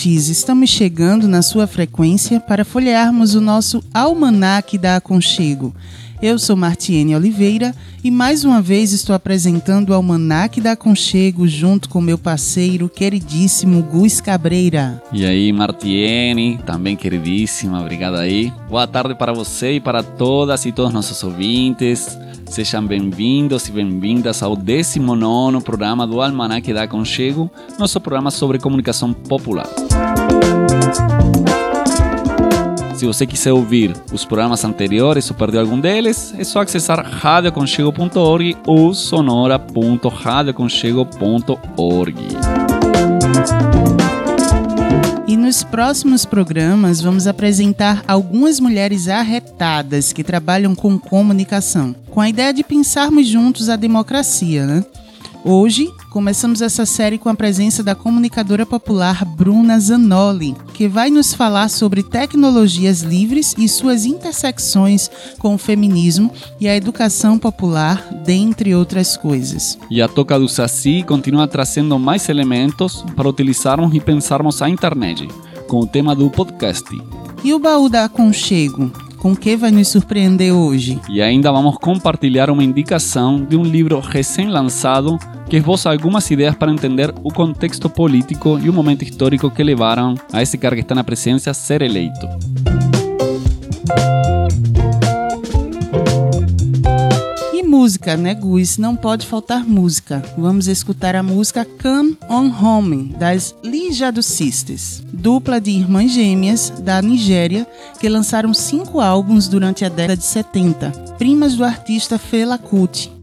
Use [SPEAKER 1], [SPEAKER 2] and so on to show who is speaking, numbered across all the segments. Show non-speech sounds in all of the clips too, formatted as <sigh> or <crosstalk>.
[SPEAKER 1] Ouvintes! Estamos chegando na sua frequência para folhearmos o nosso Almanac da Aconchego. Eu sou Martiene Oliveira e mais uma vez estou apresentando o Almanac da Aconchego junto com meu parceiro queridíssimo Gus Cabreira.
[SPEAKER 2] E aí, Martiene, também queridíssima, obrigado aí. Boa tarde para você e para todas e todos nossos ouvintes. Sejam bem-vindos e bem-vindas ao 19 programa do Almanac da Aconchego, nosso programa sobre comunicação popular. Se você quiser ouvir os programas anteriores ou perdeu algum deles, é só acessar radioaconchego.org ou sonora.radioaconchego.org.
[SPEAKER 1] E nos próximos programas vamos apresentar algumas mulheres arretadas que trabalham com comunicação, com a ideia de pensarmos juntos a democracia, né? Hoje, começamos essa série com a presença da comunicadora popular Bruna Zanoli, que vai nos falar sobre tecnologias livres e suas intersecções com o feminismo e a educação popular, dentre outras coisas.
[SPEAKER 2] E a Toca do Saci continua trazendo mais elementos para utilizarmos e pensarmos a internet, com o tema do podcast.
[SPEAKER 1] E o baú da Aconchego? Com que vai nos surpreender hoje?
[SPEAKER 2] E ainda vamos compartilhar uma indicação de um livro recém-lançado que esboça algumas ideias para entender o contexto político e o momento histórico que levaram a esse cara que está na presidência a ser eleito.
[SPEAKER 1] Música, né, Gus? Não pode faltar música. Vamos escutar a música Come On Home, das Lijado Sisters, dupla de irmãs gêmeas da Nigéria que lançaram cinco álbuns durante a década de 70, primas do artista Fela Kuti.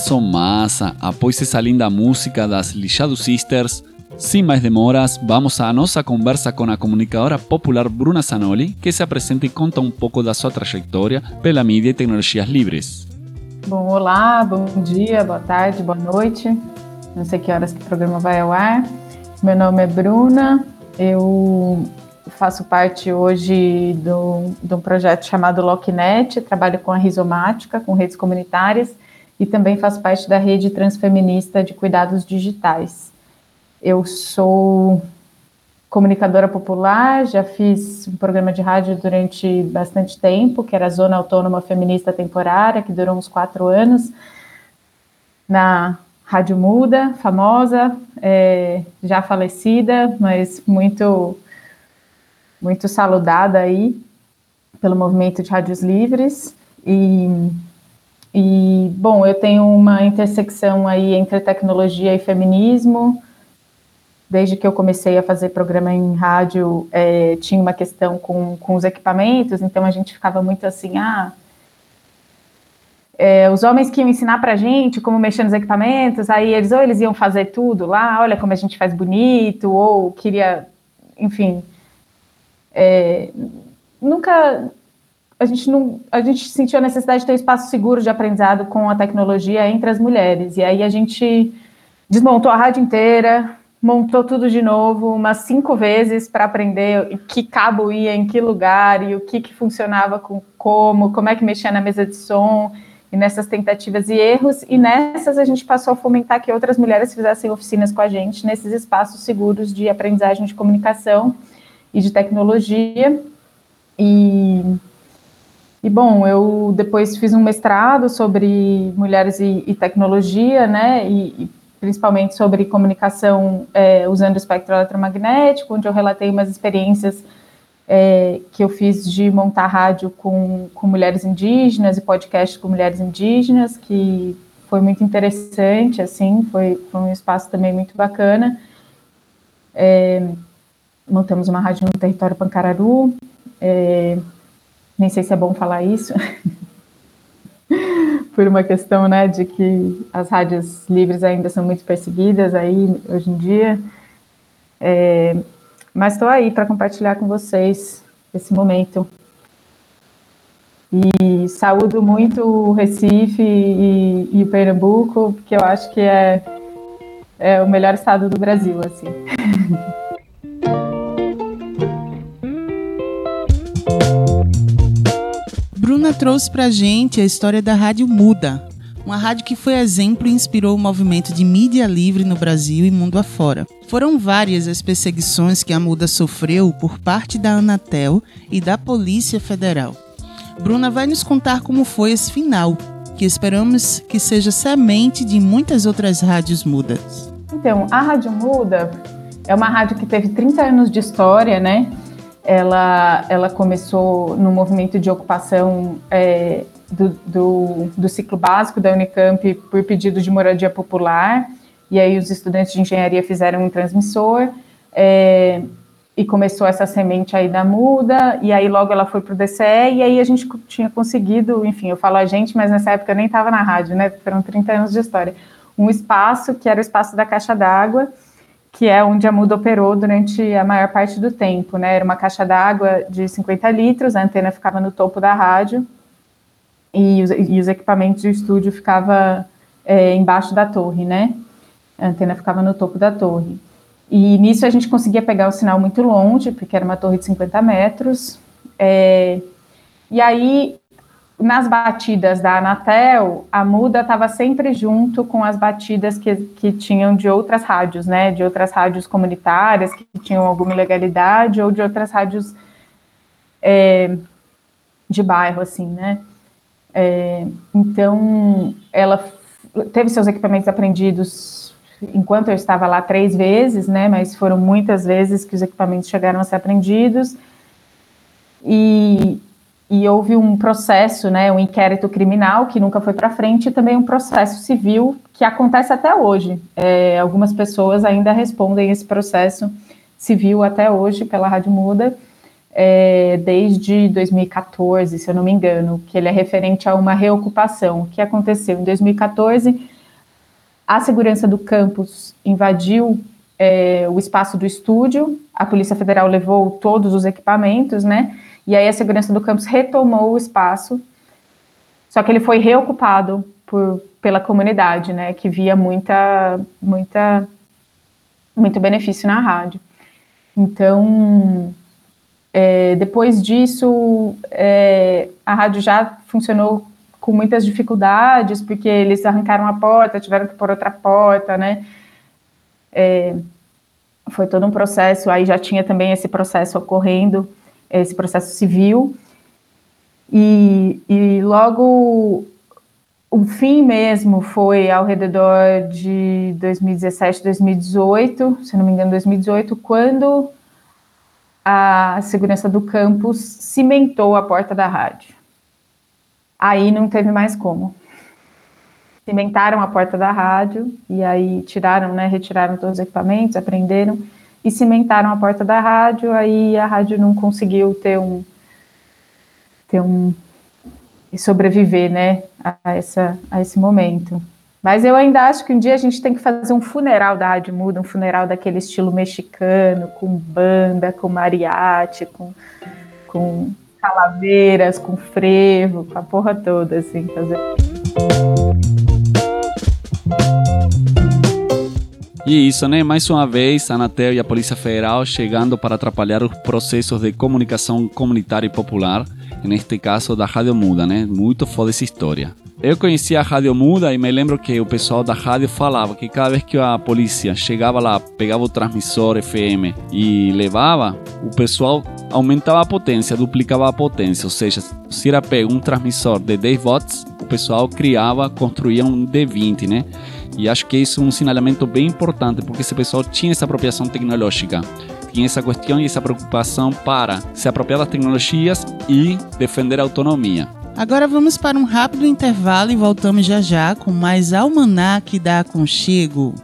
[SPEAKER 2] Sou massa! Após essa linda música das Lixado Sisters, sem mais demoras, vamos à nossa conversa com a comunicadora popular Bruna Zanoli, que se apresenta e conta um pouco da sua trajetória pela mídia e tecnologias livres.
[SPEAKER 3] Bom, olá, bom dia, boa tarde, boa noite. Não sei que horas que o programa vai ao ar. Meu nome é Bruna, eu faço parte hoje de um projeto chamado LockNet, trabalho com a rizomática, com redes comunitárias, e também faço parte da rede transfeminista de cuidados digitais. Eu sou comunicadora popular, já fiz um programa de rádio durante bastante tempo, que era a Zona Autônoma Feminista Temporária, que durou uns quatro anos, na Rádio Muda, famosa, é, já falecida, mas muito, muito saludada aí pelo movimento de rádios livres. E, e, bom, eu tenho uma intersecção aí entre tecnologia e feminismo. Desde que eu comecei a fazer programa em rádio, é, tinha uma questão com, com os equipamentos, então a gente ficava muito assim, ah, é, os homens que iam ensinar para gente como mexer nos equipamentos, aí eles ou eles iam fazer tudo lá, olha como a gente faz bonito, ou queria, enfim, é, nunca a gente não a gente sentiu a necessidade de ter espaço seguro de aprendizado com a tecnologia entre as mulheres e aí a gente desmontou a rádio inteira montou tudo de novo umas cinco vezes para aprender que cabo ia em que lugar e o que, que funcionava com como como é que mexia na mesa de som e nessas tentativas e erros, e nessas a gente passou a fomentar que outras mulheres fizessem oficinas com a gente nesses espaços seguros de aprendizagem de comunicação e de tecnologia. E, e bom, eu depois fiz um mestrado sobre mulheres e, e tecnologia, né, e, e, principalmente sobre comunicação é, usando o espectro eletromagnético, onde eu relatei umas experiências é, que eu fiz de montar rádio com, com mulheres indígenas e podcast com mulheres indígenas, que foi muito interessante, assim, foi, foi um espaço também muito bacana. É, montamos uma rádio no território Pancararu, é, nem sei se é bom falar isso, <laughs> por uma questão, né, de que as rádios livres ainda são muito perseguidas aí, hoje em dia, é, mas estou aí para compartilhar com vocês esse momento. E saúdo muito o Recife e, e o Pernambuco, porque eu acho que é, é o melhor estado do Brasil, assim. <laughs>
[SPEAKER 1] Bruna trouxe para gente a história da Rádio Muda, uma rádio que foi exemplo e inspirou o movimento de mídia livre no Brasil e mundo afora. Foram várias as perseguições que a Muda sofreu por parte da Anatel e da Polícia Federal. Bruna vai nos contar como foi esse final, que esperamos que seja semente de muitas outras rádios mudas.
[SPEAKER 3] Então, a Rádio Muda é uma rádio que teve 30 anos de história, né? Ela, ela começou no movimento de ocupação é, do, do, do ciclo básico da Unicamp por pedido de moradia popular, e aí os estudantes de engenharia fizeram um transmissor, é, e começou essa semente aí da muda, e aí logo ela foi para o DCE, e aí a gente tinha conseguido, enfim, eu falo a gente, mas nessa época eu nem estava na rádio, né, foram 30 anos de história, um espaço que era o espaço da caixa d'água, que é onde a muda operou durante a maior parte do tempo, né, era uma caixa d'água de 50 litros, a antena ficava no topo da rádio, e os, e os equipamentos do estúdio ficava é, embaixo da torre, né? A antena ficava no topo da torre. E nisso a gente conseguia pegar o sinal muito longe, porque era uma torre de 50 metros. É, e aí, nas batidas da Anatel, a muda estava sempre junto com as batidas que, que tinham de outras rádios, né? De outras rádios comunitárias que tinham alguma ilegalidade ou de outras rádios é, de bairro, assim, né? É, então, ela teve seus equipamentos apreendidos enquanto eu estava lá três vezes, né? Mas foram muitas vezes que os equipamentos chegaram a ser apreendidos. E, e houve um processo, né? Um inquérito criminal que nunca foi para frente e também um processo civil que acontece até hoje. É, algumas pessoas ainda respondem esse processo civil até hoje pela Rádio Muda é, desde 2014, se eu não me engano, que ele é referente a uma reocupação. Que aconteceu em 2014? A segurança do campus invadiu é, o espaço do estúdio, a Polícia Federal levou todos os equipamentos, né? E aí a segurança do campus retomou o espaço, só que ele foi reocupado por, pela comunidade, né? Que via muita, muita, muito benefício na rádio. Então, é, depois disso, é, a rádio já funcionou com muitas dificuldades, porque eles arrancaram a porta, tiveram que pôr outra porta, né? É, foi todo um processo, aí já tinha também esse processo ocorrendo, esse processo civil, e, e logo o fim mesmo foi ao redor de 2017, 2018, se não me engano, 2018, quando a segurança do campus cimentou a porta da rádio. Aí não teve mais como. Cimentaram a porta da rádio e aí tiraram, né, retiraram todos os equipamentos, aprenderam e cimentaram a porta da rádio. Aí a rádio não conseguiu ter um ter um sobreviver, né, a essa a esse momento. Mas eu ainda acho que um dia a gente tem que fazer um funeral da Rádio Muda, um funeral daquele estilo mexicano, com banda, com mariachi, com, com calaveiras, com frevo, com a porra toda, assim, fazer.
[SPEAKER 2] E isso, né? Mais uma vez, a Anatel e a Polícia Federal chegando para atrapalhar os processos de comunicação comunitária e popular, neste caso da Rádio Muda, né? Muito foda essa história. Eu conhecia a Rádio Muda e me lembro que o pessoal da rádio falava que cada vez que a polícia chegava lá, pegava o transmissor FM e levava, o pessoal aumentava a potência, duplicava a potência. Ou seja, se era pego um transmissor de 10 watts, o pessoal criava, construía um de 20, né? E acho que isso é um sinalamento bem importante, porque esse pessoal tinha essa apropriação tecnológica tinha essa questão e essa preocupação para se apropriar das tecnologias e defender a autonomia.
[SPEAKER 1] Agora vamos para um rápido intervalo e voltamos já já com mais Almanac da Aconchego.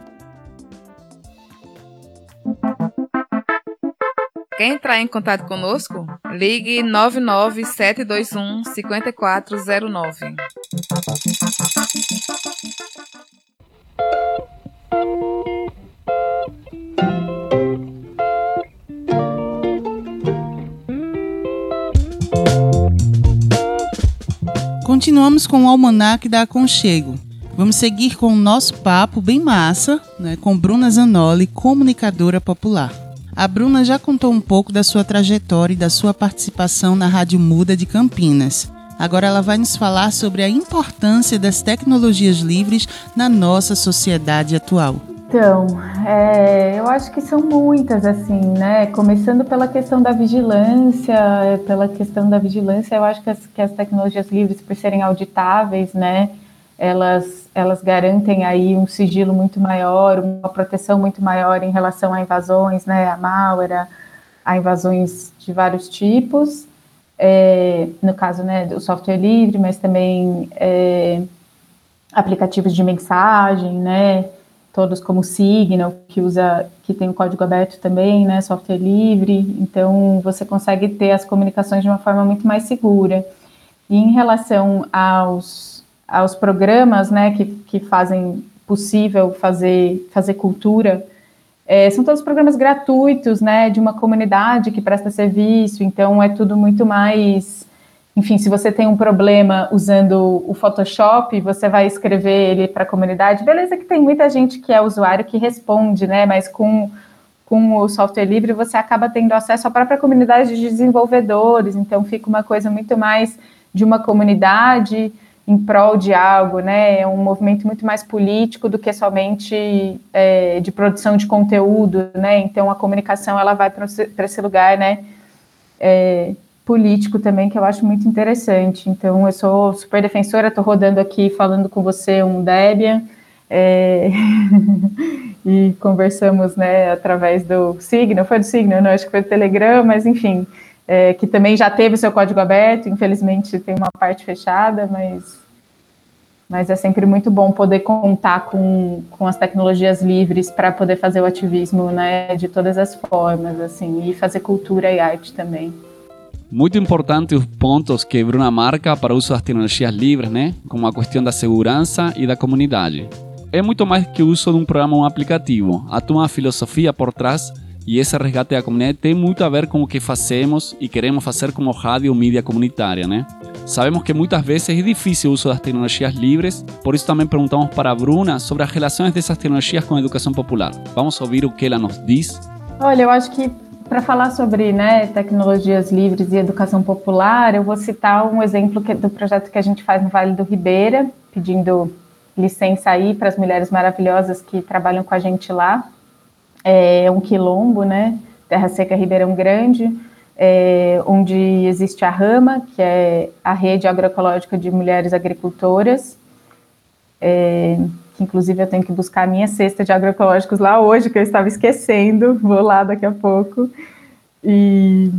[SPEAKER 4] Quer entrar em contato conosco? Ligue 99721 5409.
[SPEAKER 1] Continuamos com o Almanac da Aconchego. Vamos seguir com o nosso papo bem massa, né, com Bruna Zanoli, comunicadora popular. A Bruna já contou um pouco da sua trajetória e da sua participação na Rádio Muda de Campinas. Agora ela vai nos falar sobre a importância das tecnologias livres na nossa sociedade atual.
[SPEAKER 3] Então, é, eu acho que são muitas, assim, né? Começando pela questão da vigilância, pela questão da vigilância, eu acho que as, que as tecnologias livres, por serem auditáveis, né? Elas, elas garantem aí um sigilo muito maior, uma proteção muito maior em relação a invasões, né? A malware, a, invasões de vários tipos. É, no caso, né, do software livre, mas também é, aplicativos de mensagem, né? todos como Signal, que usa, que tem o código aberto também, né, software livre, então você consegue ter as comunicações de uma forma muito mais segura. E em relação aos, aos programas, né, que, que fazem possível fazer, fazer cultura, é, são todos programas gratuitos, né, de uma comunidade que presta serviço, então é tudo muito mais enfim, se você tem um problema usando o Photoshop, você vai escrever ele para a comunidade. Beleza que tem muita gente que é usuário que responde, né? Mas com, com o software livre você acaba tendo acesso à própria comunidade de desenvolvedores, então fica uma coisa muito mais de uma comunidade em prol de algo, né? É um movimento muito mais político do que somente é, de produção de conteúdo, né? Então a comunicação ela vai para esse lugar, né? É, político também, que eu acho muito interessante. Então, eu sou super defensora, estou rodando aqui falando com você um Debian, é... <laughs> e conversamos né, através do Signal, foi do Signal, não, acho que foi do Telegram, mas enfim, é, que também já teve seu código aberto, infelizmente tem uma parte fechada, mas, mas é sempre muito bom poder contar com, com as tecnologias livres para poder fazer o ativismo né, de todas as formas, assim, e fazer cultura e arte também.
[SPEAKER 2] Muito importante os pontos que Bruna marca para o uso das tecnologias livres, né? Como a questão da segurança e da comunidade. É muito mais que o uso de um programa ou um aplicativo. Há uma filosofia por trás e esse resgate da comunidade tem muito a ver com o que fazemos e queremos fazer como rádio ou mídia comunitária, né? Sabemos que muitas vezes é difícil o uso das tecnologias livres, por isso também perguntamos para a Bruna sobre as relações dessas tecnologias com a educação popular. Vamos ouvir o que ela nos diz?
[SPEAKER 3] Olha, eu acho que para falar sobre né, tecnologias livres e educação popular, eu vou citar um exemplo que, do projeto que a gente faz no Vale do Ribeira, pedindo licença aí para as mulheres maravilhosas que trabalham com a gente lá. É um quilombo, né? Terra Seca Ribeirão Grande, é, onde existe a Rama, que é a rede agroecológica de mulheres agricultoras. É, que inclusive eu tenho que buscar a minha cesta de agroecológicos lá hoje, que eu estava esquecendo, vou lá daqui a pouco. E,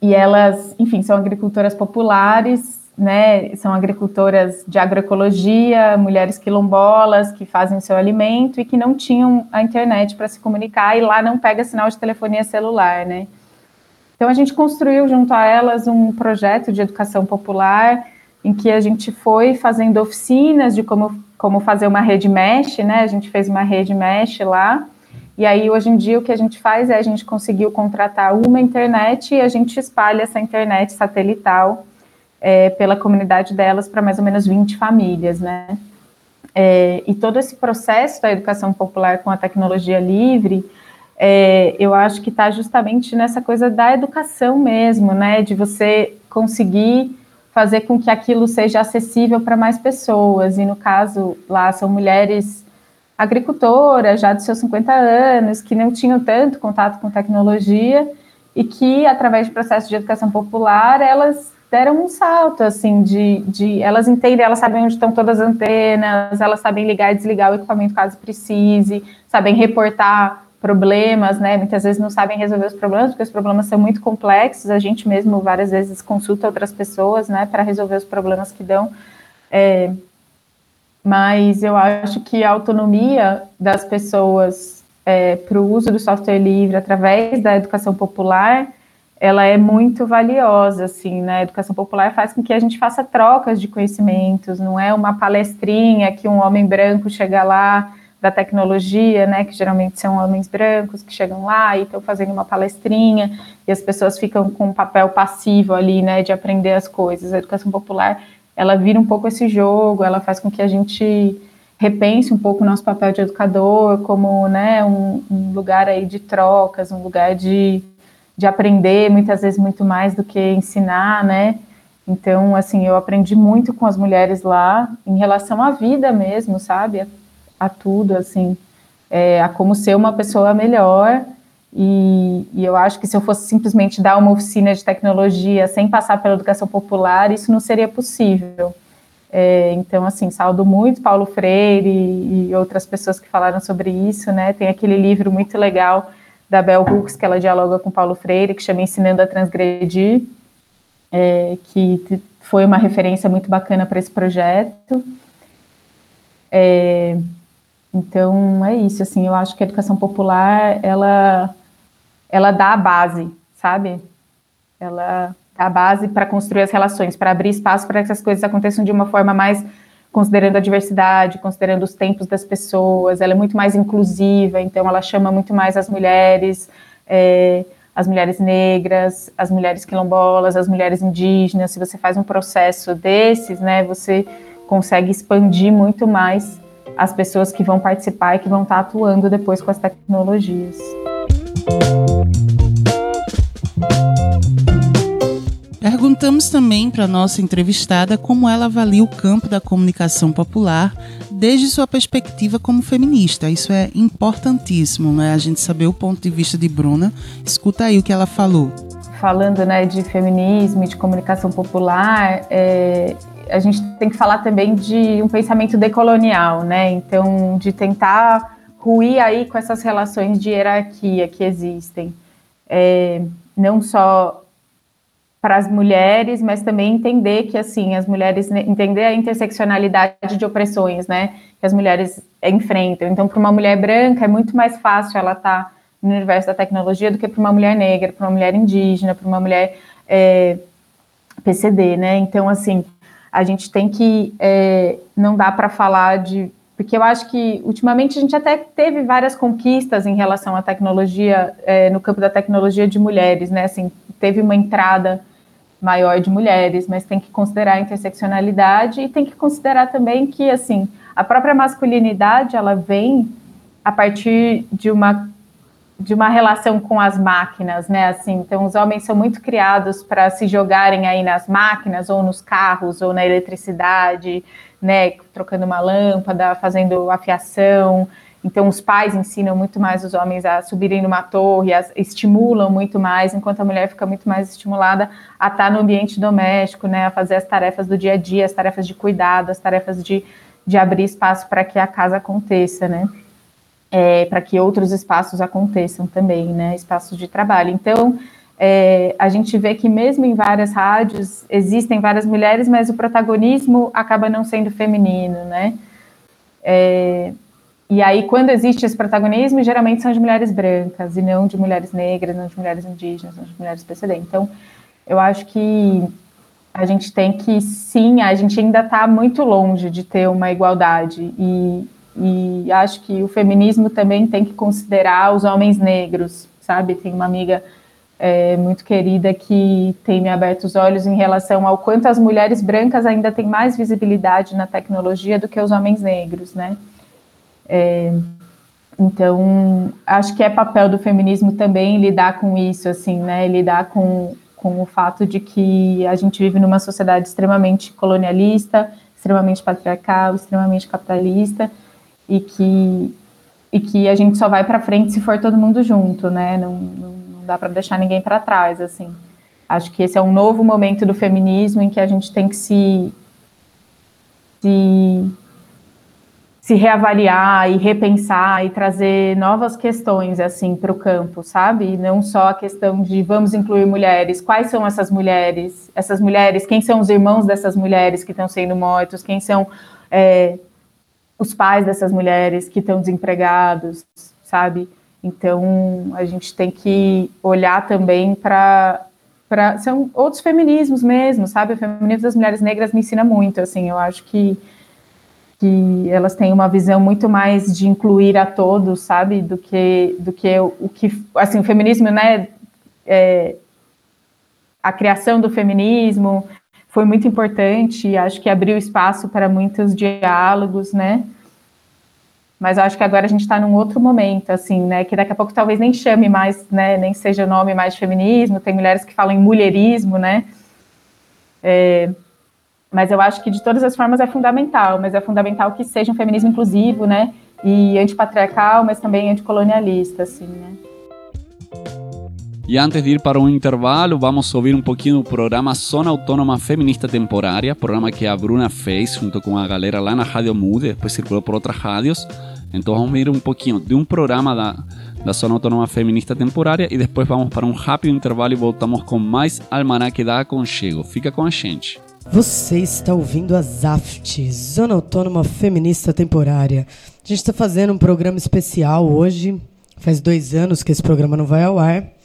[SPEAKER 3] e elas, enfim, são agricultoras populares, né? São agricultoras de agroecologia, mulheres quilombolas que fazem seu alimento e que não tinham a internet para se comunicar e lá não pega sinal de telefonia celular, né? Então a gente construiu junto a elas um projeto de educação popular em que a gente foi fazendo oficinas de como como fazer uma rede mesh, né? A gente fez uma rede mesh lá. E aí, hoje em dia, o que a gente faz é a gente conseguiu contratar uma internet e a gente espalha essa internet satelital é, pela comunidade delas para mais ou menos 20 famílias, né? É, e todo esse processo da educação popular com a tecnologia livre, é, eu acho que está justamente nessa coisa da educação mesmo, né? De você conseguir fazer com que aquilo seja acessível para mais pessoas. E no caso lá são mulheres agricultoras, já de seus 50 anos, que não tinham tanto contato com tecnologia e que, através do processo de educação popular, elas deram um salto, assim, de, de elas entendem, elas sabem onde estão todas as antenas, elas sabem ligar e desligar o equipamento caso precise, sabem reportar problemas, né? Muitas vezes não sabem resolver os problemas, porque os problemas são muito complexos. A gente mesmo várias vezes consulta outras pessoas, né, para resolver os problemas que dão. É, mas eu acho que a autonomia das pessoas é, para o uso do software livre através da educação popular, ela é muito valiosa, assim, né? A educação popular faz com que a gente faça trocas de conhecimentos, não é uma palestrinha que um homem branco chega lá da tecnologia, né, que geralmente são homens brancos que chegam lá e estão fazendo uma palestrinha e as pessoas ficam com um papel passivo ali, né, de aprender as coisas. A educação popular, ela vira um pouco esse jogo, ela faz com que a gente repense um pouco o nosso papel de educador como, né, um, um lugar aí de trocas, um lugar de, de aprender, muitas vezes muito mais do que ensinar, né, então, assim, eu aprendi muito com as mulheres lá em relação à vida mesmo, sabe? a tudo, assim, é, a como ser uma pessoa melhor. E, e, eu acho que se eu fosse simplesmente dar uma oficina de tecnologia sem passar pela educação popular, isso não seria possível. É, então, assim, saldo muito Paulo Freire e, e, outras pessoas que falaram sobre isso, né? Tem aquele livro muito legal da Bell Hooks, que ela dialoga com Paulo Freire, que chama Ensinando a Transgredir, é, que foi uma referência muito bacana para esse projeto. É, então é isso, assim, eu acho que a educação popular ela ela dá a base, sabe? Ela dá a base para construir as relações, para abrir espaço para que as coisas aconteçam de uma forma mais considerando a diversidade, considerando os tempos das pessoas, ela é muito mais inclusiva, então ela chama muito mais as mulheres, é, as mulheres negras, as mulheres quilombolas, as mulheres indígenas. Se você faz um processo desses, né, você consegue expandir muito mais as pessoas que vão participar e que vão estar atuando depois com as tecnologias.
[SPEAKER 1] Perguntamos também para nossa entrevistada como ela avalia o campo da comunicação popular desde sua perspectiva como feminista. Isso é importantíssimo, né? A gente saber o ponto de vista de Bruna. Escuta aí o que ela falou.
[SPEAKER 3] Falando né, de feminismo e de comunicação popular, é, a gente tem que falar também de um pensamento decolonial, né? Então, de tentar ruir aí com essas relações de hierarquia que existem, é, não só para as mulheres, mas também entender que assim as mulheres entender a interseccionalidade de opressões, né? Que as mulheres enfrentam. Então, para uma mulher branca é muito mais fácil ela estar tá no universo da tecnologia do que para uma mulher negra, para uma mulher indígena, para uma mulher é, PCD, né? Então, assim, a gente tem que. É, não dá para falar de. Porque eu acho que, ultimamente, a gente até teve várias conquistas em relação à tecnologia, é, no campo da tecnologia de mulheres, né? Assim, teve uma entrada maior de mulheres, mas tem que considerar a interseccionalidade e tem que considerar também que, assim, a própria masculinidade, ela vem a partir de uma de uma relação com as máquinas, né? Assim, então os homens são muito criados para se jogarem aí nas máquinas ou nos carros ou na eletricidade, né? Trocando uma lâmpada, fazendo afiação. Então os pais ensinam muito mais os homens a subirem numa torre, as, estimulam muito mais, enquanto a mulher fica muito mais estimulada a estar no ambiente doméstico, né? A fazer as tarefas do dia a dia, as tarefas de cuidado, as tarefas de, de abrir espaço para que a casa aconteça, né? É, para que outros espaços aconteçam também, né, espaços de trabalho. Então, é, a gente vê que mesmo em várias rádios existem várias mulheres, mas o protagonismo acaba não sendo feminino, né? É, e aí, quando existe esse protagonismo, geralmente são de mulheres brancas e não de mulheres negras, não de mulheres indígenas, não de mulheres PCD. Então, eu acho que a gente tem que, sim, a gente ainda está muito longe de ter uma igualdade e, e acho que o feminismo também tem que considerar os homens negros, sabe? Tem uma amiga é, muito querida que tem me aberto os olhos em relação ao quanto as mulheres brancas ainda têm mais visibilidade na tecnologia do que os homens negros, né? É, então, acho que é papel do feminismo também lidar com isso, assim, né? Lidar com, com o fato de que a gente vive numa sociedade extremamente colonialista, extremamente patriarcal, extremamente capitalista, e que e que a gente só vai para frente se for todo mundo junto, né? Não, não, não dá para deixar ninguém para trás, assim. Acho que esse é um novo momento do feminismo em que a gente tem que se se, se reavaliar e repensar e trazer novas questões assim para o campo, sabe? E não só a questão de vamos incluir mulheres. Quais são essas mulheres? Essas mulheres? Quem são os irmãos dessas mulheres que estão sendo mortos? Quem são é, os pais dessas mulheres que estão desempregados, sabe? Então, a gente tem que olhar também para são outros feminismos mesmo, sabe? O feminismo das mulheres negras me ensina muito, assim, eu acho que que elas têm uma visão muito mais de incluir a todos, sabe, do que do que o, o que assim o feminismo, né? É, a criação do feminismo, foi muito importante e acho que abriu espaço para muitos diálogos, né? Mas acho que agora a gente está num outro momento, assim, né? Que daqui a pouco talvez nem chame mais, né? Nem seja nome mais de feminismo. Tem mulheres que falam em mulherismo, né? É, mas eu acho que de todas as formas é fundamental, mas é fundamental que seja um feminismo inclusivo, né? E antipatriarcal, mas também anticolonialista, assim, né?
[SPEAKER 2] E antes de ir para um intervalo, vamos ouvir um pouquinho do programa Zona Autônoma Feminista Temporária, programa que a Bruna fez junto com a galera lá na Rádio Mude, depois circulou por outras rádios. Então vamos ver um pouquinho de um programa da, da Zona Autônoma Feminista Temporária e depois vamos para um rápido intervalo e voltamos com mais Almanac da Aconchego. Fica com a gente.
[SPEAKER 5] Você está ouvindo a ZAFT, Zona Autônoma Feminista Temporária. A gente está fazendo um programa especial hoje. Faz dois anos que esse programa não vai ao ar.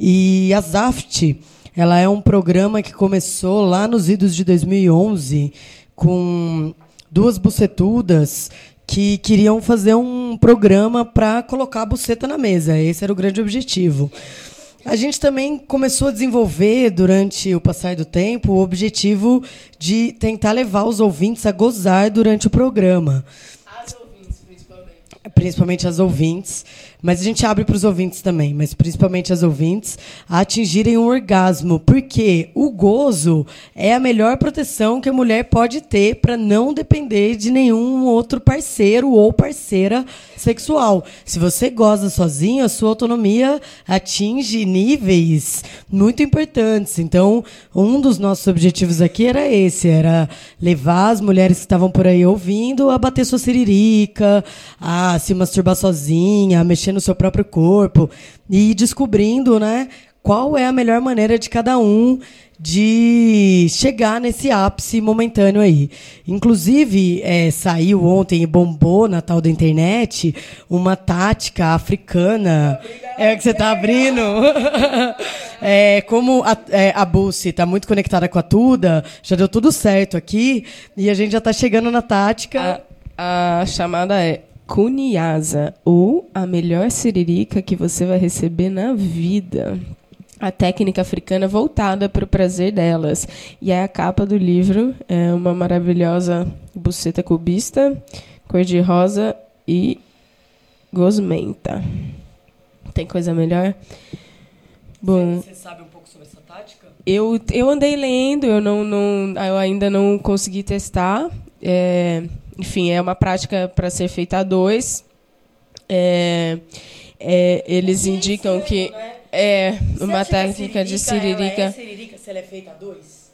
[SPEAKER 5] E a ZAFT, ela é um programa que começou lá nos idos de 2011 com duas bucetudas que queriam fazer um programa para colocar a buceta na mesa. Esse era o grande objetivo. A gente também começou a desenvolver, durante o passar do tempo, o objetivo de tentar levar os ouvintes a gozar durante o programa.
[SPEAKER 6] As ouvintes, principalmente.
[SPEAKER 5] Principalmente as ouvintes mas a gente abre para os ouvintes também, mas principalmente as ouvintes, a atingirem um orgasmo, porque o gozo é a melhor proteção que a mulher pode ter para não depender de nenhum outro parceiro ou parceira sexual. Se você goza sozinho, a sua autonomia atinge níveis muito importantes. Então, um dos nossos objetivos aqui era esse, era levar as mulheres que estavam por aí ouvindo a bater sua siririca, a se masturbar sozinha, a mexer no seu próprio corpo e descobrindo, né? qual é a melhor maneira de cada um de chegar nesse ápice momentâneo aí. Inclusive, é, saiu ontem e bombou na tal da internet uma tática africana. É que você está abrindo. <laughs> é, como a, é, a está muito conectada com a Tuda, já deu tudo certo aqui, e a gente já está chegando na tática.
[SPEAKER 7] A, a chamada é Cuniasa, ou a melhor siririca que você vai receber na vida a técnica africana voltada para o prazer delas. E é a capa do livro, é uma maravilhosa buceta cubista, cor-de-rosa e gosmenta. Tem coisa melhor?
[SPEAKER 5] Bom, você sabe um pouco sobre essa tática?
[SPEAKER 7] Eu, eu andei lendo, eu, não, não, eu ainda não consegui testar. É, enfim, é uma prática para ser feita a dois. É, é, eles indicam que é uma técnica de siririca.
[SPEAKER 5] Ela é siririca se ela é feita a dois?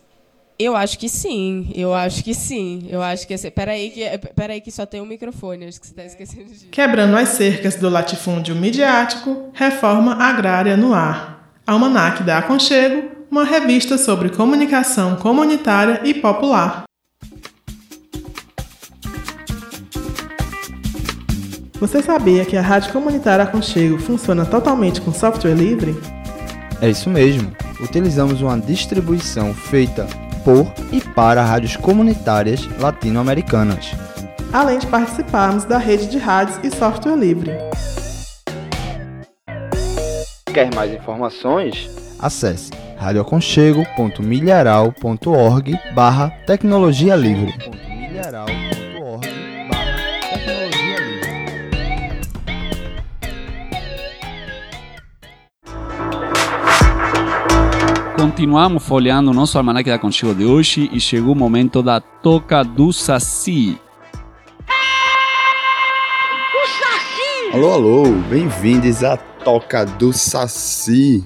[SPEAKER 7] Eu acho que sim, eu acho que sim. Eu acho que. Peraí, que, peraí, que só tem um microfone, acho que você está esquecendo disso.
[SPEAKER 8] Quebrando as cercas do latifúndio midiático, reforma agrária no ar. Almanac da Aconchego, uma revista sobre comunicação comunitária e popular. Você sabia que a Rádio Comunitária Aconchego funciona totalmente com software livre?
[SPEAKER 9] É isso mesmo. Utilizamos uma distribuição feita por e para rádios comunitárias latino-americanas.
[SPEAKER 8] Além de participarmos da rede de rádios e software livre.
[SPEAKER 9] Quer mais informações? Acesse radioaconchego.milharal.org barra tecnologia livre.
[SPEAKER 2] Continuamos folheando o nosso almanac da Conchego de hoje e chegou o momento da Toca do Saci.
[SPEAKER 9] Alô, alô, bem-vindos à Toca do Saci.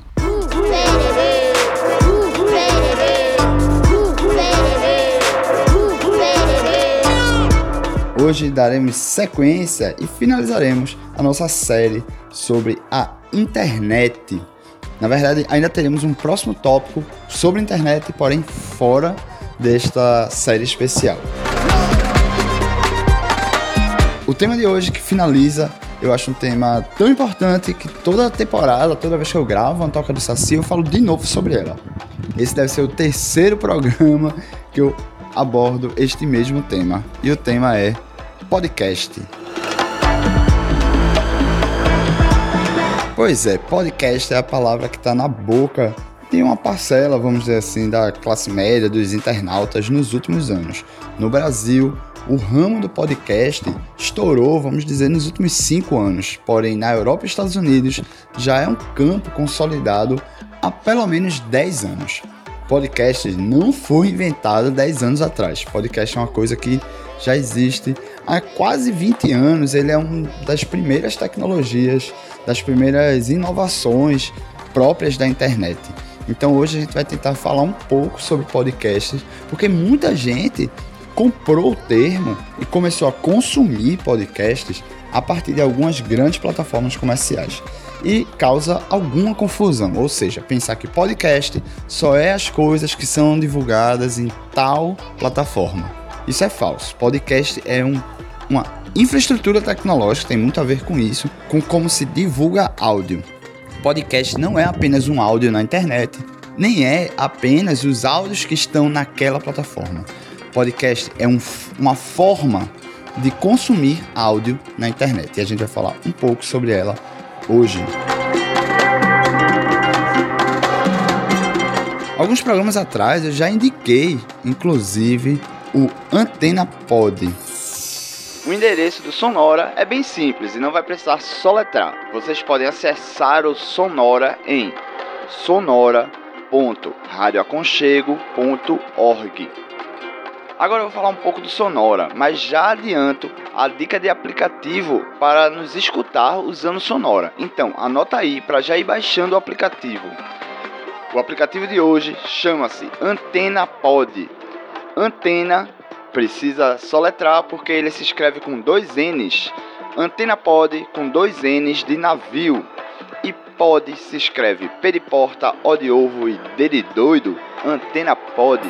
[SPEAKER 9] Hoje daremos sequência e finalizaremos a nossa série sobre a internet. Na verdade, ainda teremos um próximo tópico sobre internet, porém fora desta série especial. O tema de hoje que finaliza, eu acho um tema tão importante que toda temporada, toda vez que eu gravo uma Toca do Saci, eu falo de novo sobre ela. Esse deve ser o terceiro <laughs> programa que eu abordo este mesmo tema. E o tema é podcast. Pois é, podcast é a palavra que está na boca de uma parcela, vamos dizer assim, da classe média, dos internautas nos últimos anos. No Brasil, o ramo do podcast estourou, vamos dizer, nos últimos cinco anos. Porém, na Europa e Estados Unidos já é um campo consolidado há pelo menos 10 anos. Podcast não foi inventado 10 anos atrás. Podcast é uma coisa que já existe há quase 20 anos. Ele é uma das primeiras tecnologias das primeiras inovações próprias da internet. Então hoje a gente vai tentar falar um pouco sobre podcasts, porque muita gente comprou o termo e começou a consumir podcasts a partir de algumas grandes plataformas comerciais e causa alguma confusão, ou seja, pensar que podcast só é as coisas que são divulgadas em tal plataforma. Isso é falso. Podcast é um, uma Infraestrutura tecnológica tem muito a ver com isso, com como se divulga áudio. Podcast não é apenas um áudio na internet, nem é apenas os áudios que estão naquela plataforma. Podcast é um, uma forma de consumir áudio na internet e a gente vai falar um pouco sobre ela hoje. Alguns programas atrás eu já indiquei, inclusive, o Antena Pod o endereço do Sonora é bem simples e não vai precisar soletrar. Vocês podem acessar o Sonora em sonora.radioaconchego.org. Agora eu vou falar um pouco do Sonora, mas já adianto a dica de aplicativo para nos escutar usando Sonora. Então, anota aí para já ir baixando o aplicativo. O aplicativo de hoje chama-se Antena Pod. Antena precisa soletrar porque ele se escreve com dois N's. Antena Pod com dois N's de navio. E pod se escreve P de porta, O de ovo e D de doido, Antena Pod.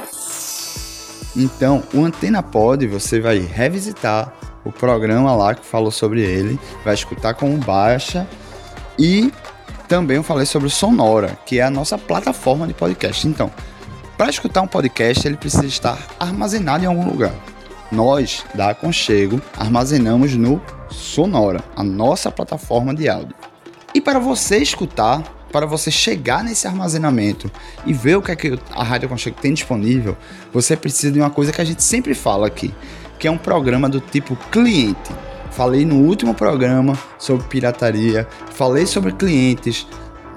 [SPEAKER 9] Então, o Antena Pod você vai revisitar o programa lá que falou sobre ele, vai escutar como baixa e também eu falei sobre o Sonora, que é a nossa plataforma de podcast. Então, para escutar um podcast, ele precisa estar armazenado em algum lugar. Nós, da Aconchego, armazenamos no Sonora, a nossa plataforma de áudio. E para você escutar, para você chegar nesse armazenamento e ver o que, é que a Rádio Aconchego tem disponível, você precisa de uma coisa que a gente sempre fala aqui, que é um programa do tipo cliente. Falei no último programa sobre pirataria, falei sobre clientes,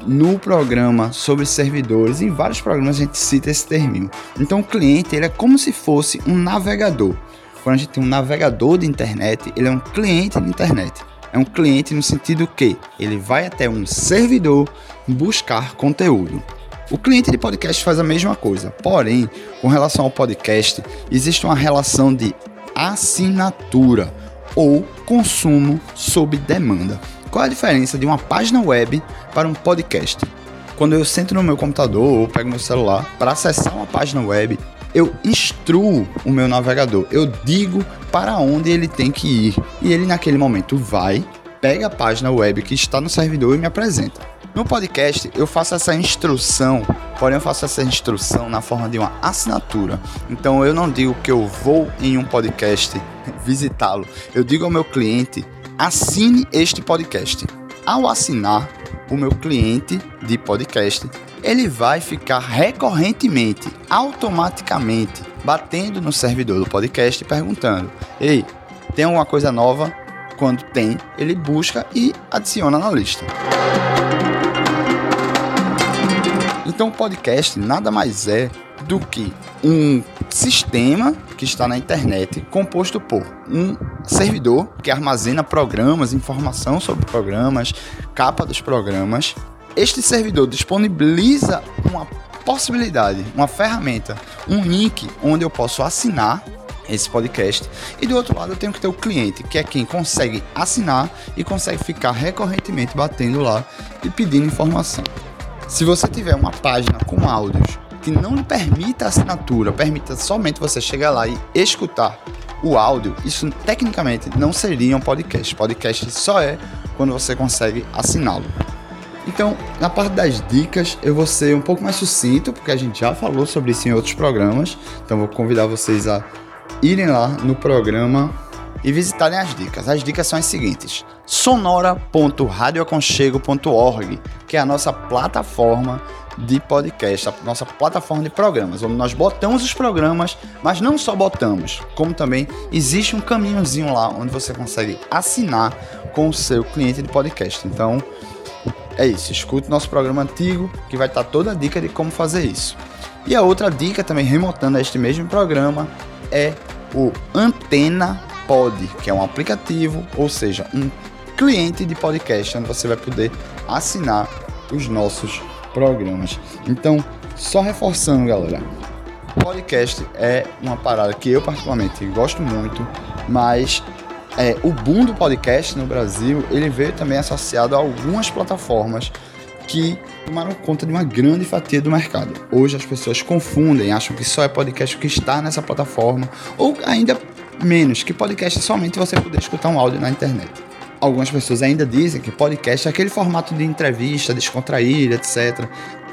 [SPEAKER 9] no programa sobre servidores, em vários programas a gente cita esse termo. Então o cliente ele é como se fosse um navegador. Quando a gente tem um navegador de internet, ele é um cliente de internet. É um cliente no sentido que ele vai até um servidor buscar conteúdo. O cliente de podcast faz a mesma coisa, porém, com relação ao podcast, existe uma relação de assinatura ou consumo sob demanda. Qual é a diferença de uma página web para um podcast? Quando eu sento no meu computador ou pego meu celular para acessar uma página web, eu instruo o meu navegador, eu digo para onde ele tem que ir e ele naquele momento vai, pega a página web que está no servidor e me apresenta. No podcast, eu faço essa instrução, porém eu faço essa instrução na forma de uma assinatura. Então eu não digo que eu vou em um podcast <laughs> visitá-lo. Eu digo ao meu cliente: assine este podcast. Ao assinar, o meu cliente de podcast, ele vai ficar recorrentemente, automaticamente, batendo no servidor do podcast perguntando: "Ei, tem alguma coisa nova?" Quando tem, ele busca e adiciona na lista. Então, o podcast nada mais é do que um sistema que está na internet composto por um servidor que armazena programas, informação sobre programas, capa dos programas. Este servidor disponibiliza uma possibilidade, uma ferramenta, um link onde eu posso assinar esse podcast. E do outro lado eu tenho que ter o cliente, que é quem consegue assinar e consegue ficar recorrentemente batendo lá e pedindo informação. Se você tiver uma página com áudios que não permita assinatura, permita somente você chegar lá e escutar o áudio, isso tecnicamente não seria um podcast. Podcast só é quando você consegue assiná-lo. Então, na parte das dicas, eu vou ser um pouco mais sucinto, porque a gente já falou sobre isso em outros programas. Então, vou convidar vocês a irem lá no programa e visitarem as dicas. As dicas são as seguintes: sonora.radioaconchego.org, que é a nossa plataforma de podcast, a nossa plataforma de programas, onde nós botamos os programas, mas não só botamos, como também existe um caminhozinho lá onde você consegue assinar com o seu cliente de podcast. Então, é isso, escute nosso programa antigo, que vai estar toda a dica de como fazer isso. E a outra dica também remotando a este mesmo programa é o Antena Pod, que é um aplicativo, ou seja, um cliente de podcast onde você vai poder assinar os nossos programas. Então, só reforçando, galera, podcast é uma parada que eu particularmente gosto muito, mas é, o boom do podcast no Brasil ele veio também associado a algumas plataformas que tomaram conta de uma grande fatia do mercado. Hoje as pessoas confundem, acham que só é podcast que está nessa plataforma, ou ainda menos, que podcast é somente você poder escutar um áudio na internet. Algumas pessoas ainda dizem que podcast é aquele formato de entrevista, descontraída, etc.,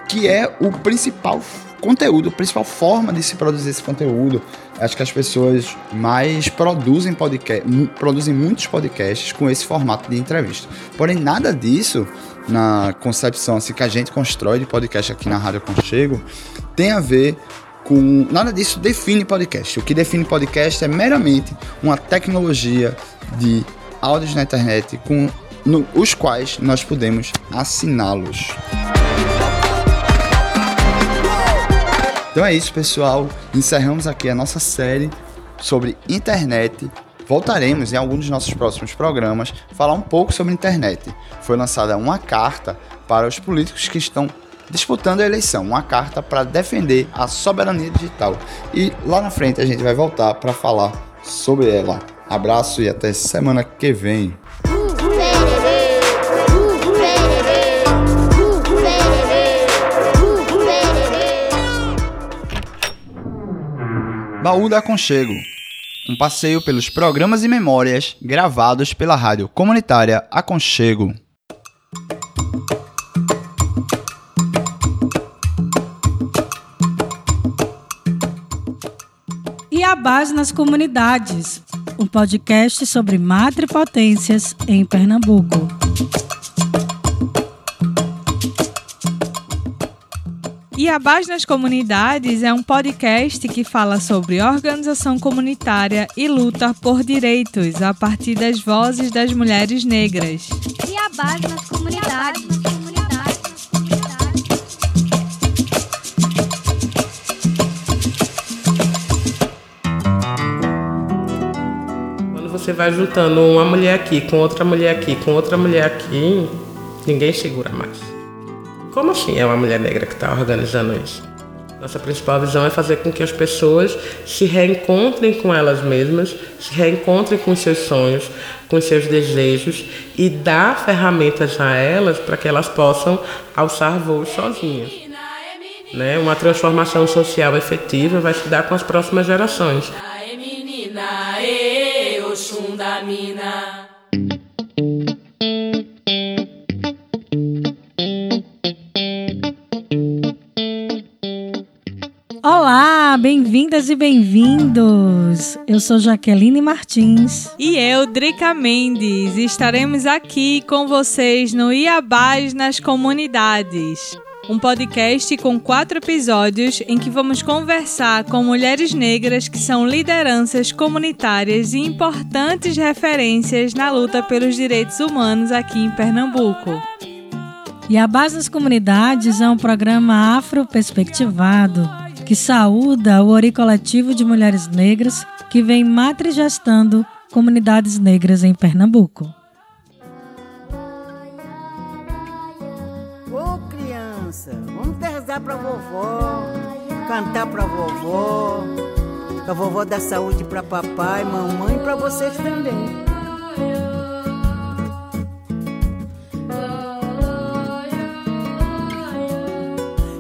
[SPEAKER 9] que é o principal conteúdo, a principal forma de se produzir esse conteúdo. Acho que as pessoas mais produzem podcast, produzem muitos podcasts com esse formato de entrevista. Porém, nada disso na concepção assim que a gente constrói de podcast aqui na Rádio Conchego tem a ver com nada disso define podcast. O que define podcast é meramente uma tecnologia de áudios na internet com no, os quais nós podemos assiná-los. Então é isso, pessoal. Encerramos aqui a nossa série sobre internet. Voltaremos em algum dos nossos próximos programas falar um pouco sobre internet. Foi lançada uma carta para os políticos que estão disputando a eleição, uma carta para defender a soberania digital. E lá na frente a gente vai voltar para falar sobre ela. Abraço e até semana que vem. Baú da Conchego, um passeio pelos programas e memórias gravados pela rádio comunitária Aconchego.
[SPEAKER 10] Base nas comunidades, um podcast sobre matripotências em Pernambuco.
[SPEAKER 11] E a Base nas Comunidades é um podcast que fala sobre organização comunitária e luta por direitos a partir das vozes das mulheres negras.
[SPEAKER 12] E a nas Comunidades.
[SPEAKER 8] Você vai juntando uma mulher aqui com outra mulher aqui com outra mulher aqui, ninguém segura mais. Como assim é uma mulher negra que está organizando isso? Nossa principal visão é fazer com que as pessoas se reencontrem com elas mesmas, se reencontrem com seus sonhos, com seus desejos e dar ferramentas a elas para que elas possam alçar voos sozinhas. Né? Uma transformação social efetiva vai se dar com as próximas gerações.
[SPEAKER 10] Olá, bem-vindas e bem-vindos. Eu sou Jaqueline Martins.
[SPEAKER 11] E eu, Drica Mendes, estaremos aqui com vocês no Iabás nas Comunidades. Um podcast com quatro episódios em que vamos conversar com mulheres negras que são lideranças comunitárias e importantes referências na luta pelos direitos humanos aqui em Pernambuco.
[SPEAKER 10] E a Base das Comunidades é um programa afro-perspectivado que saúda o Ori Coletivo de Mulheres Negras que vem matrigestando comunidades negras em Pernambuco.
[SPEAKER 13] Criança, vamos rezar pra vovó, cantar pra vovó, pra vovó dar saúde pra papai, mamãe e pra vocês também.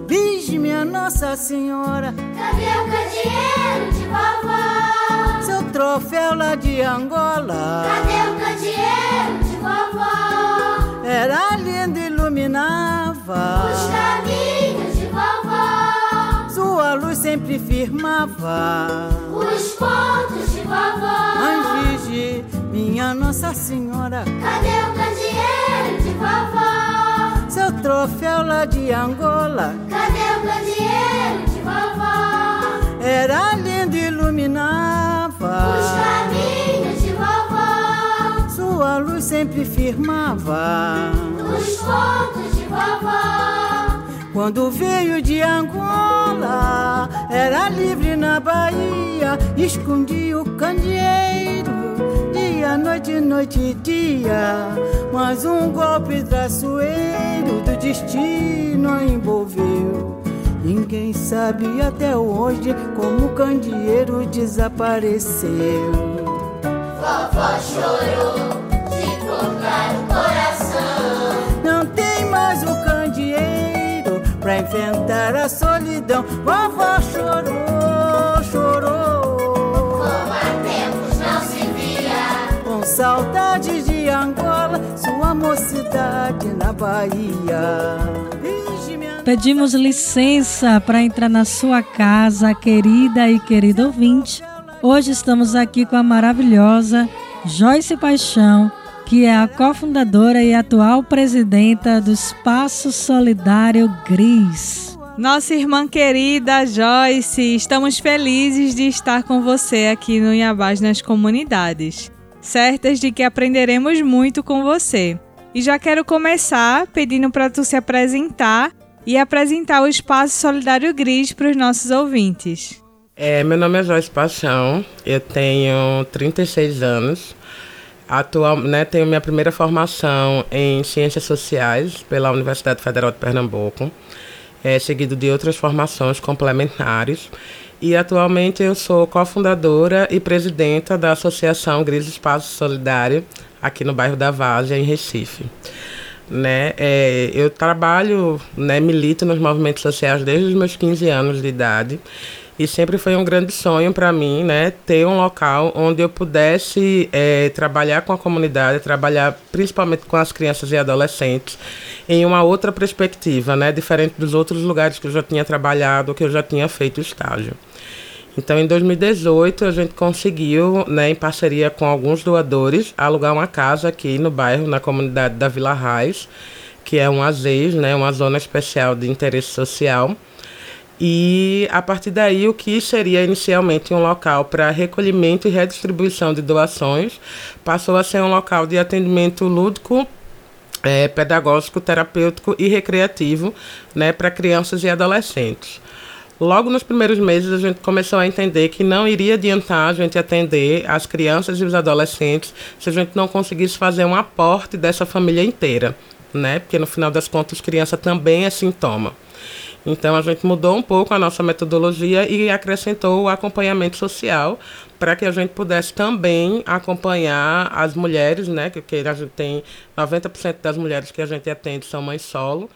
[SPEAKER 13] Virgem, minha Nossa Senhora,
[SPEAKER 12] Cadê o candeeiro de vovó?
[SPEAKER 13] seu troféu lá de Angola.
[SPEAKER 12] Cadê o candeeiro de vovó?
[SPEAKER 13] Era lindo e iluminava.
[SPEAKER 12] Os caminhos de vovó.
[SPEAKER 13] Sua luz sempre firmava.
[SPEAKER 12] Os pontos de vovó.
[SPEAKER 13] Mãe minha Nossa Senhora,
[SPEAKER 12] Cadê o candeeiro de vovó?
[SPEAKER 13] seu troféu lá de Angola.
[SPEAKER 12] Cadê o candeeiro de vovó?
[SPEAKER 13] Era lindo e
[SPEAKER 12] Os
[SPEAKER 13] iluminava.
[SPEAKER 12] caminhos de vovó.
[SPEAKER 13] Sua luz sempre firmava.
[SPEAKER 12] Os pontos vovó.
[SPEAKER 13] Quando veio de Angola, era livre na Bahia, escondia o candeeiro, dia, noite, noite e dia. Mas um golpe traiçoeiro do destino a envolveu. Ninguém sabe até hoje como o candeeiro desapareceu.
[SPEAKER 12] Vovó chorou
[SPEAKER 13] pra enfrentar a solidão. Vovó chorou, chorou.
[SPEAKER 12] Como há tempos não se via.
[SPEAKER 13] Com saudade de Angola, sua mocidade na Bahia.
[SPEAKER 10] Pedimos licença para entrar na sua casa, querida e querido ouvinte. Hoje estamos aqui com a maravilhosa Joyce Paixão, que é a cofundadora e atual presidenta do Espaço Solidário Gris.
[SPEAKER 11] Nossa irmã querida Joyce, estamos felizes de estar com você aqui no Iabás nas Comunidades, certas de que aprenderemos muito com você. E já quero começar pedindo para tu se apresentar e apresentar o Espaço Solidário Gris para os nossos ouvintes.
[SPEAKER 8] É, meu nome é Joyce Paixão, eu tenho 36 anos. Atual, né, tenho minha primeira formação em Ciências Sociais pela Universidade Federal de Pernambuco, é, seguido de outras formações complementares. E atualmente eu sou cofundadora e presidenta da Associação Gris Espaço Solidário, aqui no bairro da Várzea, em Recife. Né? É, eu trabalho, né, milito nos movimentos sociais desde os meus 15 anos de idade E sempre foi um grande sonho para mim, né, ter um local onde eu pudesse é, trabalhar com a comunidade, trabalhar principalmente com as crianças e adolescentes em uma outra perspectiva, né, diferente dos outros lugares que eu já tinha trabalhado, que eu já tinha feito estágio. Então, em 2018, a gente conseguiu, né, em parceria com alguns doadores, alugar uma casa aqui no bairro, na comunidade da Vila Raiz, que é um AZES, né, uma zona especial de interesse social e a partir daí, o que seria inicialmente um local para recolhimento e redistribuição de doações passou a ser um local de atendimento lúdico, é, pedagógico, terapêutico e recreativo né, para crianças e adolescentes. Logo nos primeiros meses, a gente começou a entender que não iria adiantar a gente atender as crianças e os adolescentes se a gente não conseguisse fazer um aporte dessa família inteira, né? Porque no final das contas, criança também é sintoma. Então a gente mudou um pouco a nossa metodologia e acrescentou o acompanhamento social para que a gente pudesse também acompanhar as mulheres, né? Que, que a gente tem 90% das mulheres que a gente atende são mães solo.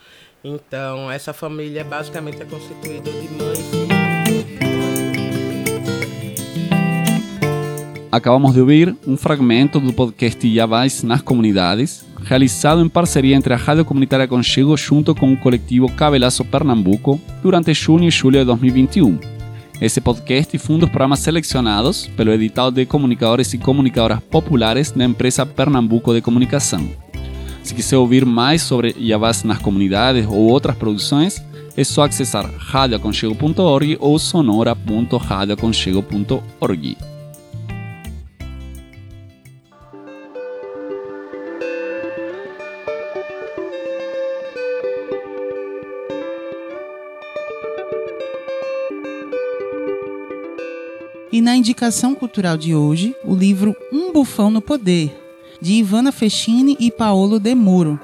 [SPEAKER 8] Então essa família basicamente é constituída de mães.
[SPEAKER 2] Acabamos de ouvir um fragmento do podcast Yavais nas comunidades, realizado em parceria entre a Rádio Comunitária Conchego junto com o coletivo Cabelaço Pernambuco durante junho e julho de 2021. Esse podcast foi um dos programas selecionados pelo edital de comunicadores e comunicadoras populares da empresa Pernambuco de Comunicação. Se quiser ouvir mais sobre Yavás nas comunidades ou outras produções, é só acessar radioaconchego.org ou sonora.radioaconchego.org.
[SPEAKER 1] na indicação cultural de hoje, o livro Um Bufão no Poder, de Ivana Fechini e Paolo De Muro.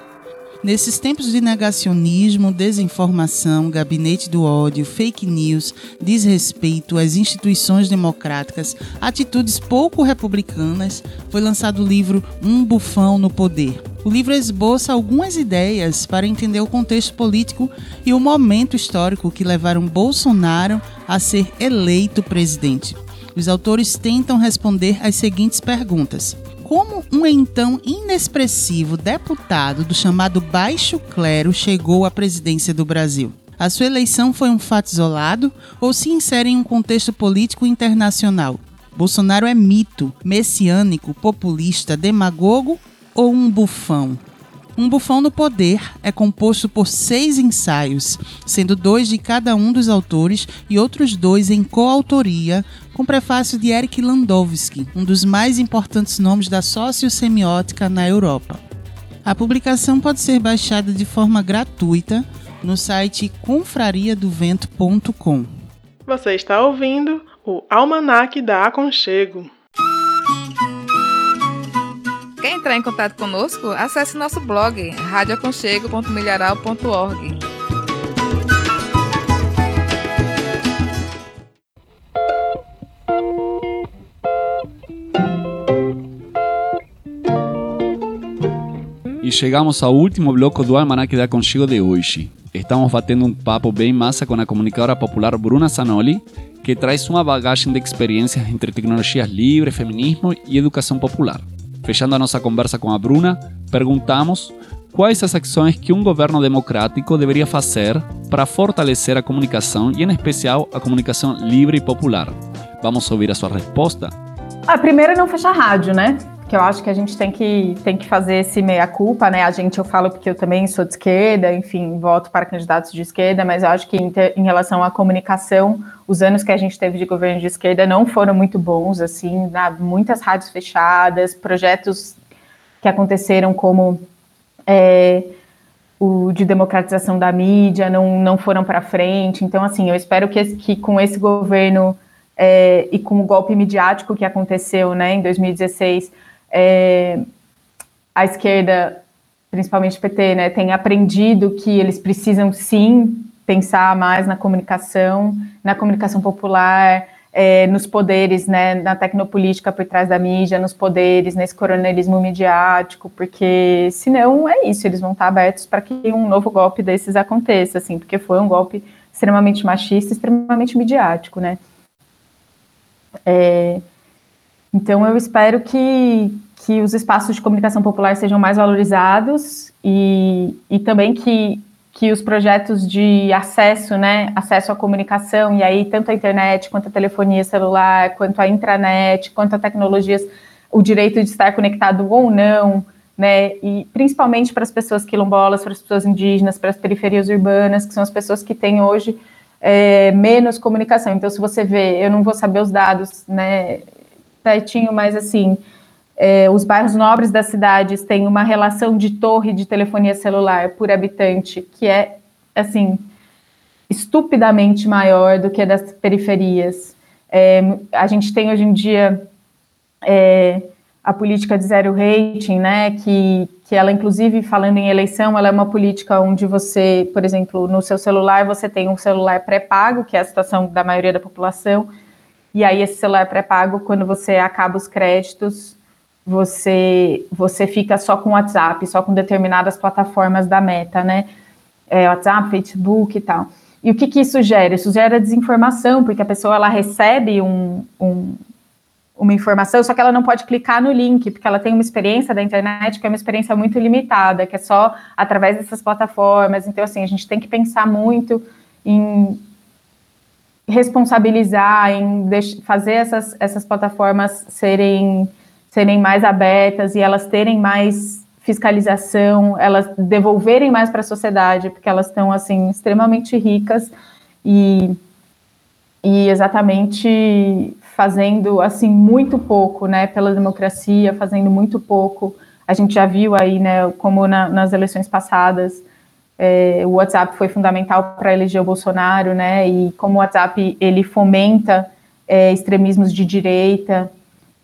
[SPEAKER 1] Nesses tempos de negacionismo, desinformação, gabinete do ódio, fake news, desrespeito às instituições democráticas, atitudes pouco republicanas, foi lançado o livro Um Bufão no Poder. O livro esboça algumas ideias para entender o contexto político e o momento histórico que levaram Bolsonaro a ser eleito presidente os autores tentam responder as seguintes perguntas. Como um então inexpressivo deputado do chamado Baixo Clero chegou à presidência do Brasil? A sua eleição foi um fato isolado ou se insere em um contexto político internacional? Bolsonaro é mito, messiânico, populista, demagogo ou um bufão? Um Bufão no Poder é composto por seis ensaios, sendo dois de cada um dos autores e outros dois em coautoria, com prefácio de Eric Landowski, um dos mais importantes nomes da sociossemiótica na Europa. A publicação pode ser baixada de forma gratuita no site confrariadovento.com.
[SPEAKER 14] Você está ouvindo o Almanac da Aconchego.
[SPEAKER 4] Quer entrar em contato conosco? Acesse nosso blog radioaconchego.milharal.org.
[SPEAKER 2] E chegamos ao último bloco do Almanac da Conchego de hoje. Estamos batendo um papo bem massa com a comunicadora popular Bruna Zanoli, que traz uma bagagem de experiências entre tecnologias livres, feminismo e educação popular. Fechando a nossa conversa com a Bruna, perguntamos quais as ações que um governo democrático deveria fazer para fortalecer a comunicação e, em especial, a comunicação livre e popular. Vamos ouvir a sua resposta?
[SPEAKER 3] A primeira é não fechar rádio, né? Que eu acho que a gente tem que, tem que fazer esse meia-culpa, né? A gente, eu falo porque eu também sou de esquerda, enfim, voto para candidatos de esquerda, mas eu acho que em, em relação à comunicação, os anos que a gente teve de governo de esquerda não foram muito bons, assim, né? muitas rádios fechadas, projetos que aconteceram como é, o de democratização da mídia não, não foram para frente. Então, assim, eu espero que, que com esse governo é, e com o golpe midiático que aconteceu né, em 2016, é, a esquerda, principalmente o PT, né, tenha aprendido que eles precisam sim pensar mais na comunicação, na comunicação popular, é, nos poderes, né, na tecnopolítica por trás da mídia, nos poderes, nesse coronelismo midiático, porque senão é isso, eles vão estar abertos para que um novo golpe desses aconteça, assim, porque foi um golpe extremamente machista, extremamente midiático, né? É, então eu espero que, que os espaços de comunicação popular sejam mais valorizados e, e também que, que os projetos de acesso, né, acesso à comunicação, e aí tanto a internet, quanto a telefonia celular, quanto a intranet, quanto a tecnologias, o direito de estar conectado ou não, né, e principalmente para as pessoas quilombolas, para as pessoas indígenas, para as periferias urbanas, que são as pessoas que têm hoje é, menos comunicação. Então, se você vê, eu não vou saber os dados, né, certinho, mas assim, é, os bairros nobres das cidades têm uma relação de torre de telefonia celular por habitante que é, assim, estupidamente maior do que a das periferias. É, a gente tem hoje em dia é, a política de zero rating, né, que, que ela, inclusive, falando em eleição, ela é uma política onde você, por exemplo, no seu celular, você tem um celular pré-pago, que é a situação da maioria da população, e aí esse celular pré-pago, quando você acaba os créditos, você você fica só com WhatsApp, só com determinadas plataformas da Meta, né? É, WhatsApp, Facebook e tal. E o que, que isso gera? Isso gera desinformação, porque a pessoa ela recebe um, um, uma informação, só que ela não pode clicar no link, porque ela tem uma experiência da internet que é uma experiência muito limitada, que é só através dessas plataformas. Então, assim, a gente tem que pensar muito em responsabilizar, em fazer essas, essas plataformas serem, serem mais abertas e elas terem mais fiscalização, elas devolverem mais para a sociedade, porque elas estão assim extremamente ricas e, e exatamente fazendo assim muito pouco, né, pela democracia, fazendo muito pouco. A gente já viu aí, né, como na, nas eleições passadas, é, o WhatsApp foi fundamental para eleger o Bolsonaro, né? E como o WhatsApp ele fomenta é, extremismos de direita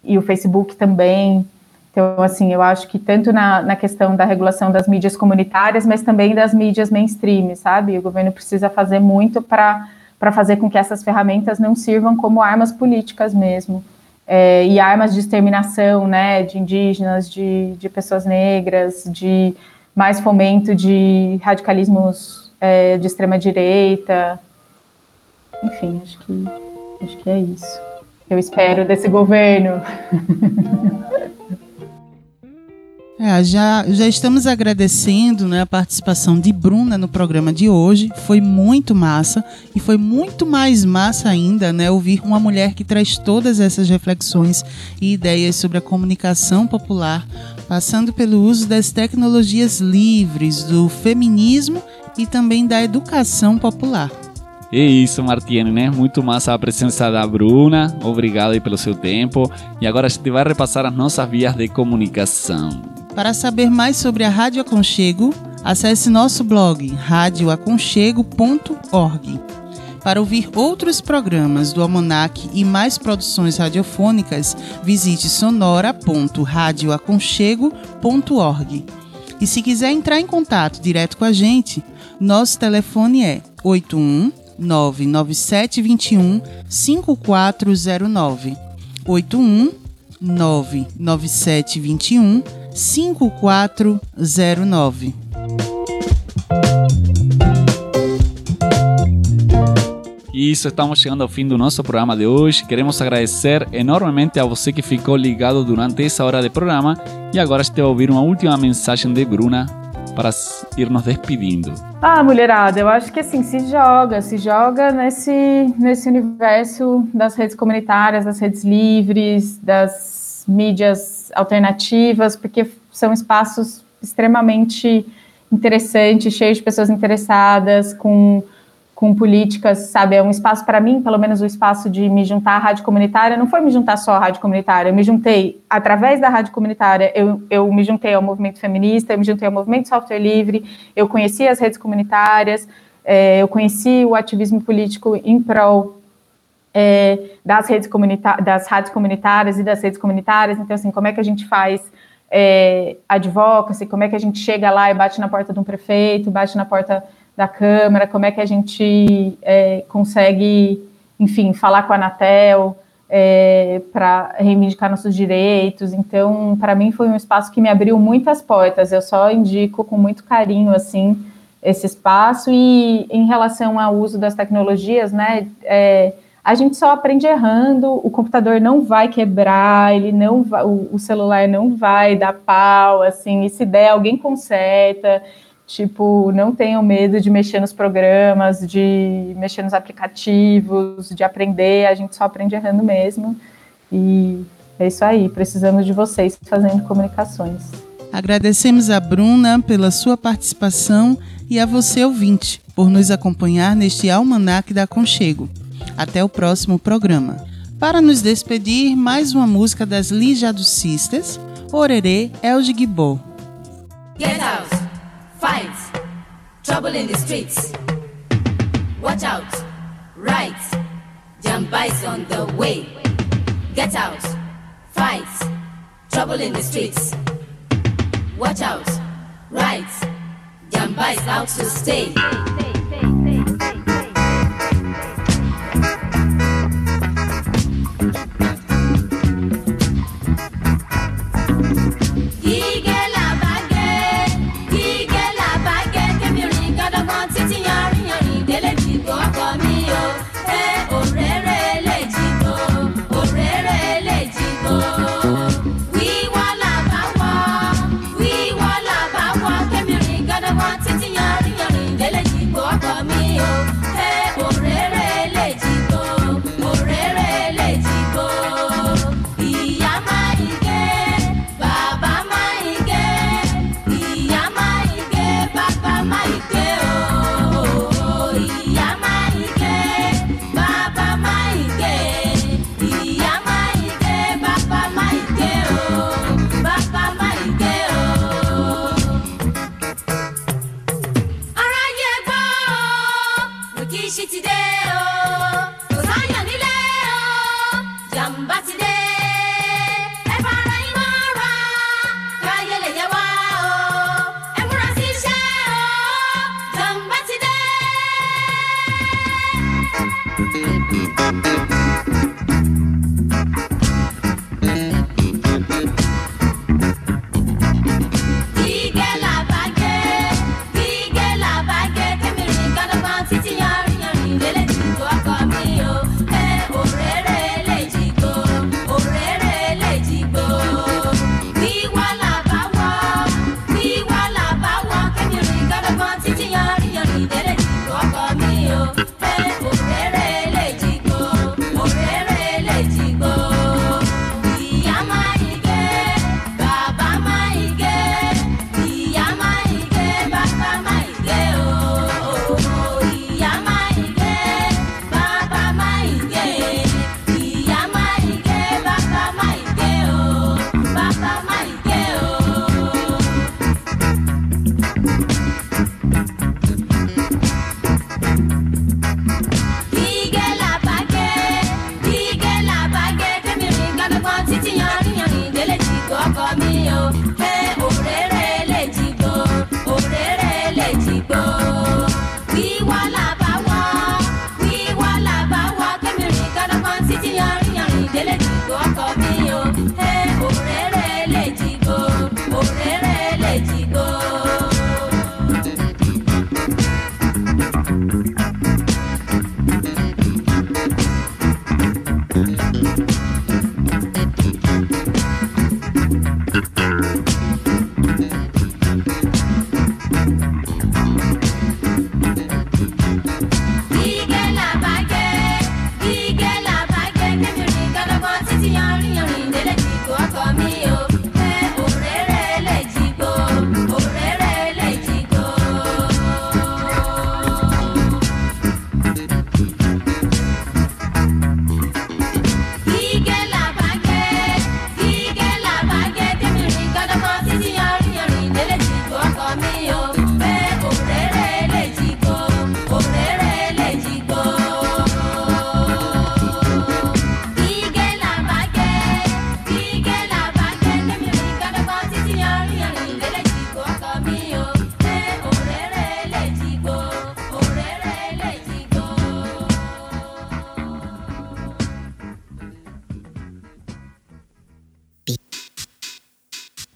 [SPEAKER 3] e o Facebook também. Então, assim, eu acho que tanto na, na questão da regulação das mídias comunitárias, mas também das mídias mainstream, sabe? O governo precisa fazer muito para fazer com que essas ferramentas não sirvam como armas políticas mesmo. É, e armas de exterminação, né, de indígenas, de, de pessoas negras, de mais fomento de radicalismos é, de extrema direita. Enfim, acho que, acho que é isso. Eu espero desse governo. <laughs>
[SPEAKER 1] É, já, já estamos agradecendo né, a participação de Bruna no programa de hoje. Foi muito massa e foi muito mais massa ainda né, ouvir uma mulher que traz todas essas reflexões e ideias sobre a comunicação popular, passando pelo uso das tecnologias livres, do feminismo e também da educação popular.
[SPEAKER 2] É isso, Martiene, né? Muito massa a presença da Bruna. Obrigado aí pelo seu tempo. E agora a gente vai repassar as nossas vias de comunicação.
[SPEAKER 1] Para saber mais sobre a Rádio Aconchego, acesse nosso blog radioaconchego.org. Para ouvir outros programas do Almanac e mais produções radiofônicas, visite sonora.radioaconchego.org. E se quiser entrar em contato direto com a gente, nosso telefone é 81 99721 5409. 81 99721 5409.
[SPEAKER 2] Isso, estamos chegando ao fim do nosso programa de hoje. Queremos agradecer enormemente a você que ficou ligado durante essa hora de programa. E agora a gente vai ouvir uma última mensagem de Bruna para ir nos despedindo.
[SPEAKER 3] Ah, mulherada, eu acho que assim, se joga, se joga nesse, nesse universo das redes comunitárias, das redes livres, das mídias alternativas, porque são espaços extremamente interessantes, cheios de pessoas interessadas, com com políticas, sabe? É um espaço para mim, pelo menos o espaço de me juntar à rádio comunitária, não foi me juntar só à rádio comunitária, eu me juntei através da rádio comunitária, eu, eu me juntei ao movimento feminista, eu me juntei ao movimento software livre, eu conheci as redes comunitárias, é, eu conheci o ativismo político em prol é, das redes comunitárias, das rádios comunitárias e das redes comunitárias, então assim, como é que a gente faz é, advocacy, como é que a gente chega lá e bate na porta de um prefeito, bate na porta da Câmara, como é que a gente é, consegue, enfim, falar com a Anatel é, para reivindicar nossos direitos. Então, para mim foi um espaço que me abriu muitas portas. Eu só indico com muito carinho, assim, esse espaço. E em relação ao uso das tecnologias, né, é, a gente só aprende errando, o computador não vai quebrar, ele não vai, o, celular não vai dar pau, assim, e se der, alguém conserta. Tipo, não tenham medo de mexer nos programas, de mexer nos aplicativos, de aprender, a gente só aprende errando mesmo. E é isso aí, precisamos de vocês fazendo comunicações.
[SPEAKER 1] Agradecemos a Bruna pela sua participação e a você, ouvinte, por nos acompanhar neste Almanac da Conchego. Até o próximo programa. Para nos despedir, mais uma música das Lijado Sisters, Orerê El de Guibô.
[SPEAKER 12] Get out, fight, trouble in the streets. Watch out, right, Jambai on the way. Get out, fight, trouble in the streets. Watch out, right, Jambai out to stay. Wíwọ́ làbá wọ